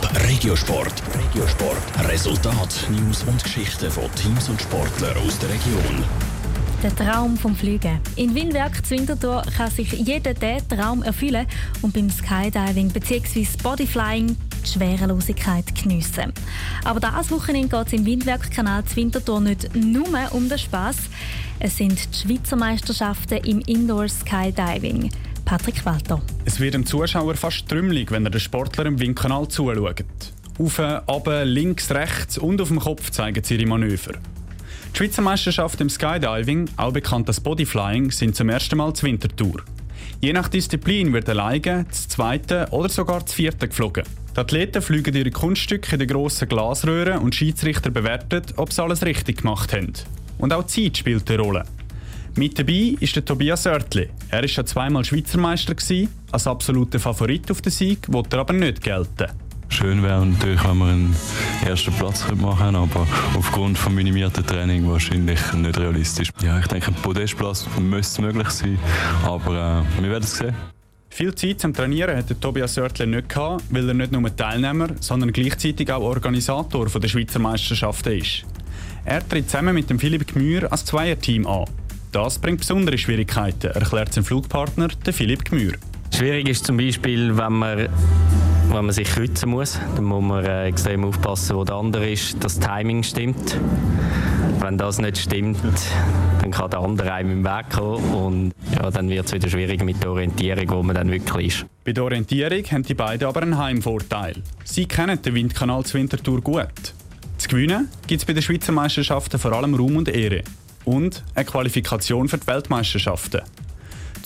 Top Regiosport. Regiosport. Resultat, News und Geschichten von Teams und Sportlern aus der Region. Der Traum vom Fliegen. In Windwerk Zwintertour kann sich jeder diesen Traum erfüllen und beim Skydiving bzw. Bodyflying die Schwerelosigkeit geniessen. Aber dieses Wochenende geht es im Windwerkkanal Zwintertour nicht nur um den Spass. Es sind die Schweizer Meisterschaften im Indoor Skydiving. Patrick Walter. Es wird dem Zuschauer fast trümmelig, wenn er den Sportler im Windkanal zuschaut. Auf, ab, links, rechts und auf dem Kopf zeigen sie ihre Manöver. Die Schweizer Meisterschaften im Skydiving, auch bekannt als Bodyflying, sind zum ersten Mal zur Wintertour. Je nach Disziplin wird alleine, das zweite oder sogar das vierte geflogen. Die Athleten fliegen ihre Kunststücke in den grossen Glasröhren und Schiedsrichter bewerten, ob sie alles richtig gemacht haben. Und auch die Zeit spielt eine Rolle. Mit dabei ist der Tobias Oertli. Er war schon zweimal Schweizer Meister. Als absoluter Favorit auf den Sieg wollte er aber nicht gelten. Schön wäre natürlich, wenn wir einen ersten Platz machen aber aufgrund des minimierten Training wahrscheinlich nicht realistisch. Ja, ich denke, ein Podestplatz müsste möglich sein, aber äh, wir werden es sehen. Viel Zeit zum Trainieren hatte Tobias Oertli nicht gehabt, weil er nicht nur Teilnehmer, sondern gleichzeitig auch Organisator der Schweizer Meisterschaften ist. Er tritt zusammen mit dem Philipp Gmür als Zweierteam an. Das bringt besondere Schwierigkeiten, erklärt sein Flugpartner, Philipp Gmür. Schwierig ist zum Beispiel, wenn man, wenn man sich kreuzen muss. Dann muss man äh, extrem aufpassen, wo der andere ist, dass das Timing stimmt. Wenn das nicht stimmt, dann kann der andere einem im Weg kommen und ja, dann wird es wieder schwierig mit der Orientierung, wo man dann wirklich ist. Bei der Orientierung haben die beiden aber einen Heimvorteil. Sie kennen den Windkanal zur Winterthur gut. Zu gewinnen gibt es bei den Schweizer Meisterschaften vor allem Ruhm und Ehre und eine Qualifikation für die Weltmeisterschaften.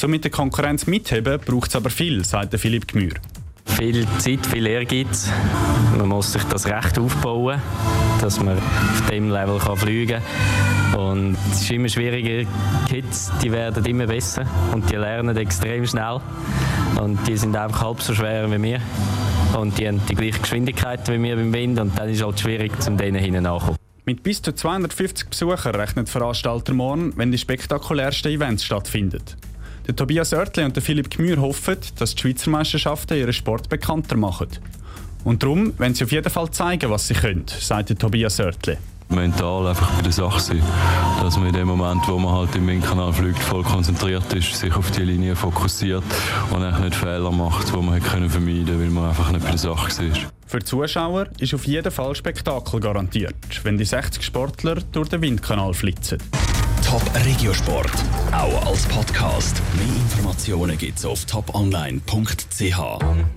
Um mit der Konkurrenz mitheben, braucht es aber viel, sagt Philipp Gmür. Viel Zeit, viel Ehrgeiz. Man muss sich das Recht aufbauen, dass man auf dem Level fliegen kann. Und es ist immer schwieriger. Kids die werden immer besser und die lernen extrem schnell. Und die sind einfach halb so schwer wie wir. Und die haben die gleiche Geschwindigkeit wie wir beim Wind. Und dann ist es halt schwierig, um denen hinten nachzukommen. Mit bis zu 250 Besuchern rechnet der Veranstalter morgen, wenn die spektakulärsten Events stattfinden. Der Tobias Oertli und der Philipp Gmür hoffen, dass die Schweizer Meisterschaften ihren Sport bekannter machen. Und darum wollen sie auf jeden Fall zeigen, was sie können, sagt der Tobias Oertli mental einfach bei der Sache sein. Dass man in dem Moment, wo man halt im Windkanal fliegt, voll konzentriert ist, sich auf die Linie fokussiert und eigentlich nicht Fehler macht, die man hätte vermeiden können, weil man einfach nicht bei der Sache war. Für die Zuschauer ist auf jeden Fall Spektakel garantiert, wenn die 60 Sportler durch den Windkanal flitzen. Top Regiosport, auch als Podcast. Mehr Informationen gibt's auf toponline.ch.